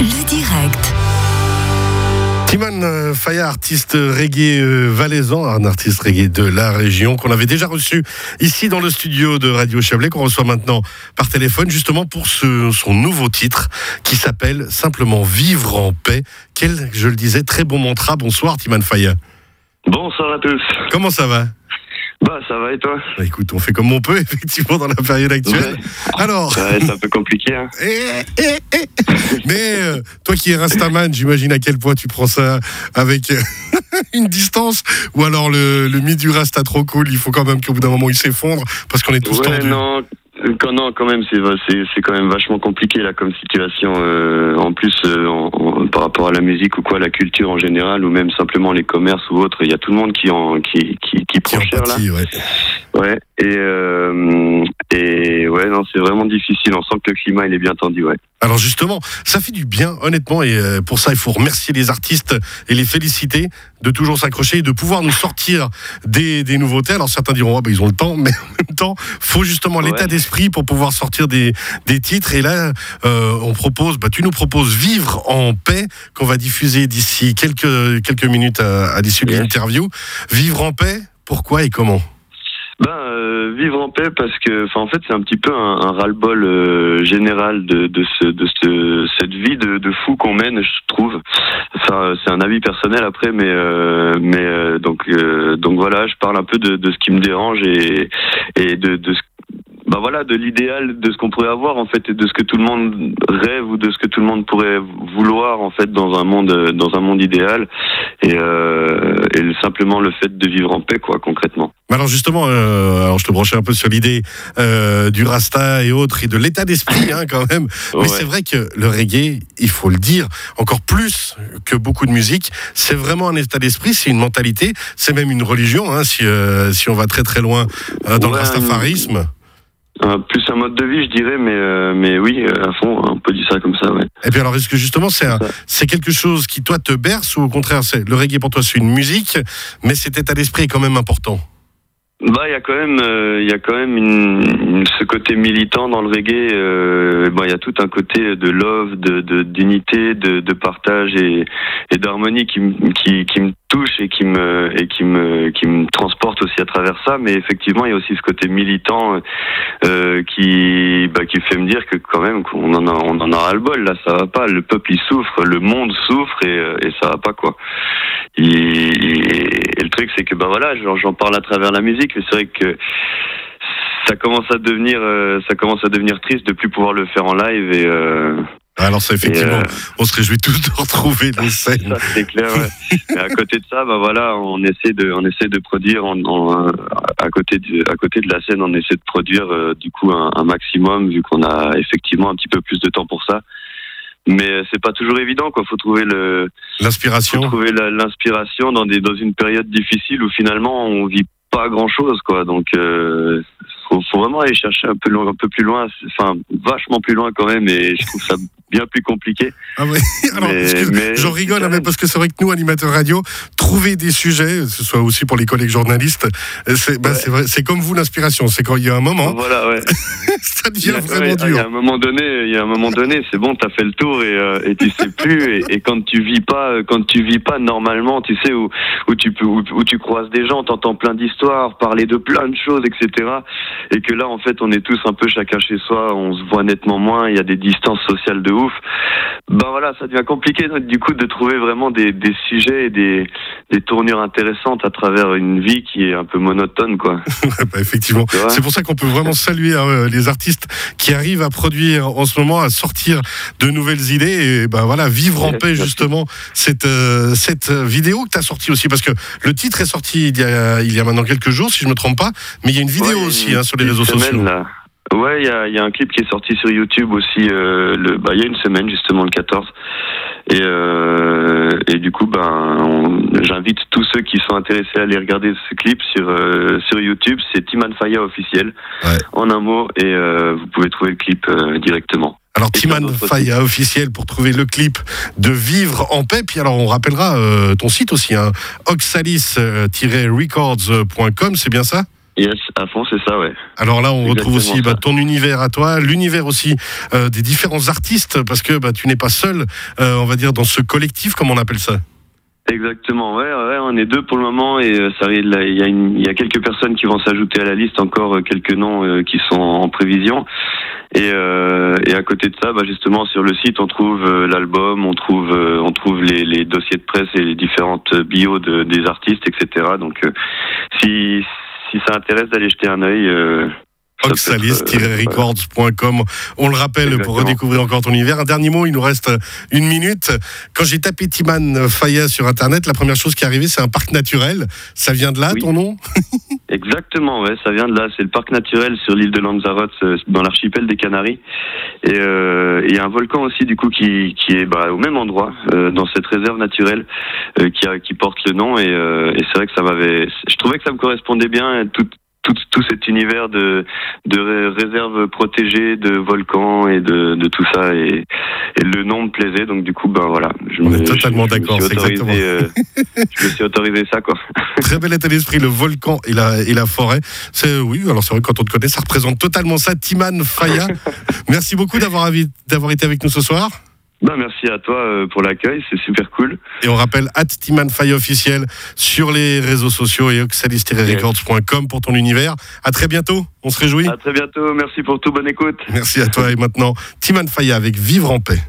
Le direct. Timon euh, Faya, artiste reggae euh, valaisan, un artiste reggae de la région qu'on avait déjà reçu ici dans le studio de Radio Chablais, qu'on reçoit maintenant par téléphone, justement pour ce, son nouveau titre qui s'appelle simplement Vivre en paix. Quel, je le disais, très bon mantra. Bonsoir Timon Faya. Bonsoir à tous. Comment ça va? Bah ça va et toi? Bah, Écoute, on fait comme on peut effectivement dans la période actuelle. Alors, Ouais, c'est un peu compliqué. Hein. Eh, eh, eh. Mais euh, toi qui es Rastaman, j'imagine à quel point tu prends ça avec euh, une distance. Ou alors le, le mythe du Rasta trop cool, il faut quand même qu'au bout d'un moment il s'effondre parce qu'on est tous Ouais, tendus. non, non, quand même, c'est quand même vachement compliqué là comme situation. euh, en plus, euh, en- en- par rapport à la musique ou quoi, la culture en général, ou même simplement les commerces ou autres, il y a tout le monde qui en qui qui, qui Qui prend en cher là. ouais. Ouais. Et euh, et ouais, non, c'est vraiment difficile. On sent que le climat il est bien tendu. Ouais. Alors justement, ça fait du bien, honnêtement, et euh, pour ça, il faut remercier les artistes et les féliciter de toujours s'accrocher et de pouvoir nous sortir des, des nouveautés. Alors certains diront, ah, bah, ils ont le temps, mais en même temps, faut justement Ouais. l'état pour pouvoir sortir des, des titres. Et là, euh, on propose, bah, tu nous proposes Vivre en paix, qu'on va diffuser d'ici quelques, quelques minutes à, à l'issue de l'interview. Vivre en paix, pourquoi et comment? Ben, euh, vivre en paix parce que, en fait, c'est un petit peu un, un ras-le-bol euh, général de, de, ce, de ce, cette vie de, de fou qu'on mène, je trouve. C'est un avis personnel après, mais, euh, mais donc, donc voilà, je parle un peu de, de ce qui me dérange et, et de, de ce bah voilà, de l'idéal de ce qu'on pourrait avoir en fait et de ce que tout le monde rêve ou de ce que tout le monde pourrait vouloir en fait dans un monde dans un monde idéal et, euh, et simplement le fait de vivre en paix quoi concrètement. Mais Alors justement, euh, alors je te branchais un peu sur l'idée euh, du Rasta et autres et de l'état d'esprit hein, quand même. Mais Ouais. c'est vrai que le reggae, il faut le dire, encore plus que beaucoup de musique, c'est vraiment un état d'esprit, c'est une mentalité, c'est même une religion, hein, si, euh, si on va très très loin euh, dans le rastafarisme. Euh, plus un mode de vie, je dirais, mais euh, mais oui, euh, à fond, on peut dire ça comme ça, ouais. Et puis alors, est-ce que justement c'est un- c'est quelque chose qui toi te berce ou au contraire, c'est le reggae pour toi c'est une musique, mais cet état d'esprit est quand même important? Bah, il y a quand même, euh, il y a quand même une, une- ce côté militant dans le reggae. Euh, bah, il y a tout un côté de love, de de- d'unité, de, de partage et, et d'harmonie qui, qui qui me touche et qui me et qui me qui me transporte aussi à travers ça. Mais effectivement, il y a aussi ce côté militant euh, qui bah, qui fait me dire que quand même qu'on en a on en a ras le bol là, ça va pas. Le peuple il souffre, le monde souffre et euh, et ça va pas quoi. Truc, c'est que bah voilà, j'en parle à travers la musique, mais c'est vrai que ça commence à devenir, euh, ça commence à devenir triste de plus pouvoir le faire en live et euh, Alors ça effectivement, euh, on se réjouit tous de retrouver les scènes. c'est clair. Ouais. Et à côté de ça, bah voilà, on essaie de, on essaie de produire, à côté de, à côté de la scène, on essaie de produire du coup un, un maximum vu qu'on a effectivement un petit peu plus de temps pour ça. Mais euh, c'est pas toujours évident, quoi. Faut trouver le, faut L'inspiration. trouver l'inspiration dans des dans une période difficile où finalement on vit pas grand chose quoi donc euh, faut, faut vraiment aller chercher un peu loin, un peu plus loin enfin vachement plus loin quand même et je trouve ça bien plus compliqué Ah ouais. J'en rigole, hein, mais parce que c'est vrai que nous, animateurs radio, trouver des sujets, que ce soit aussi pour les collègues journalistes, euh, c'est bah, Ouais. comme vous l'inspiration. C'est quand il y a un moment, voilà ouais ça devient a, vraiment ouais, il y dur. a un moment donné il y a un moment donné c'est bon t'as fait le tour et, euh, et tu sais plus et, et quand tu vis pas quand tu vis pas normalement tu sais où où tu peux où, où tu croises des gens t'entends plein d'histoires parler de plein de choses etc et que là en fait on est tous un peu chacun chez soi on se voit nettement moins il y a des distances sociales de ouf ben voilà ça devient compliqué du coup de trouver vraiment des, des sujets et des, des tournures intéressantes à travers une vie qui est un peu monotone quoi bah, effectivement. C'est pour ça qu'on peut vraiment saluer hein, les artistes qui arrivent à produire en ce moment, à sortir de nouvelles idées et ben voilà, vivre en Ouais, paix justement cette euh, cette vidéo que tu as sortie aussi parce que le titre est sorti il y a il y a maintenant quelques jours si je me trompe pas, mais il y a une vidéo Ouais, aussi une hein, sur les réseaux semaine, sociaux. là. Ouais, il y a, il y a un clip qui est sorti sur YouTube aussi, euh, le, bah, il y a une semaine justement, le 14. Et, euh, et du coup, ben, j'invite tous ceux qui sont intéressés à aller regarder ce clip sur, euh, sur YouTube. C'est Timan Faya officiel, Ouais. en un mot, et vous pouvez trouver le clip directement. Alors Timan Faya officiel pour trouver le clip de Vivre en paix. Puis alors on rappellera ton site aussi, hein, oxalis-records.com, c'est bien ça? Yes, à fond, c'est ça, ouais. Alors là, on retrouve aussi bah, ton univers à toi, l'univers aussi euh, des différents artistes, parce que bah, tu n'es pas seul, euh, on va dire, dans ce collectif, comme on appelle ça. Exactement, ouais, ouais, on est deux pour le moment et euh, ça il y a une, il y a quelques personnes qui vont s'ajouter à la liste, encore euh, quelques noms qui sont en prévision. Et, euh, et à côté de ça, bah, justement sur le site, on trouve euh, l'album, on trouve, euh, on trouve les, les dossiers de presse et les différentes bios de, des artistes, etc. Donc, si si ça intéresse d'aller jeter un œil. Oxalis-records.com. On le rappelle pour redécouvrir encore ton univers. Un dernier mot, il nous reste une minute. Quand j'ai tapé Timan Faya sur Internet, la première chose qui est arrivée, c'est un parc naturel. Ça vient de là, Oui. ton nom? Exactement, ouais, ça vient de là. C'est le parc naturel sur l'île de Lanzarote, euh, dans l'archipel des Canaries. Et euh, il y a un volcan aussi, du coup, qui, qui est bah, au même endroit, euh, dans cette réserve naturelle, euh, qui, a, qui porte le nom. Et, et c'est vrai que ça m'avait. Je trouvais que ça me correspondait bien, tout, tout cet univers de, de ré- réserve protégée, de volcans et de, de tout ça. Et, et le nom me plaisait, donc du coup, ben voilà. Je On me- est totalement d'accord, suis c'est autorisé, exactement. euh, je me suis autorisé ça, quoi. Très bel état d'esprit, le volcan et la, et la forêt. C'est oui, alors c'est vrai que quand on te connaît, ça représente totalement ça. Timan Faya, merci beaucoup d'avoir d'avoir été avec nous ce soir. Ben, merci à toi euh, pour l'accueil, c'est super cool. Et on rappelle at Timan Faya officiel sur les réseaux sociaux et oxalis-records.com pour ton univers. À très bientôt. On se réjouit. À très bientôt. Merci pour tout. Bonne écoute. Merci à toi. Et maintenant, Timan Faya avec Vivre en paix.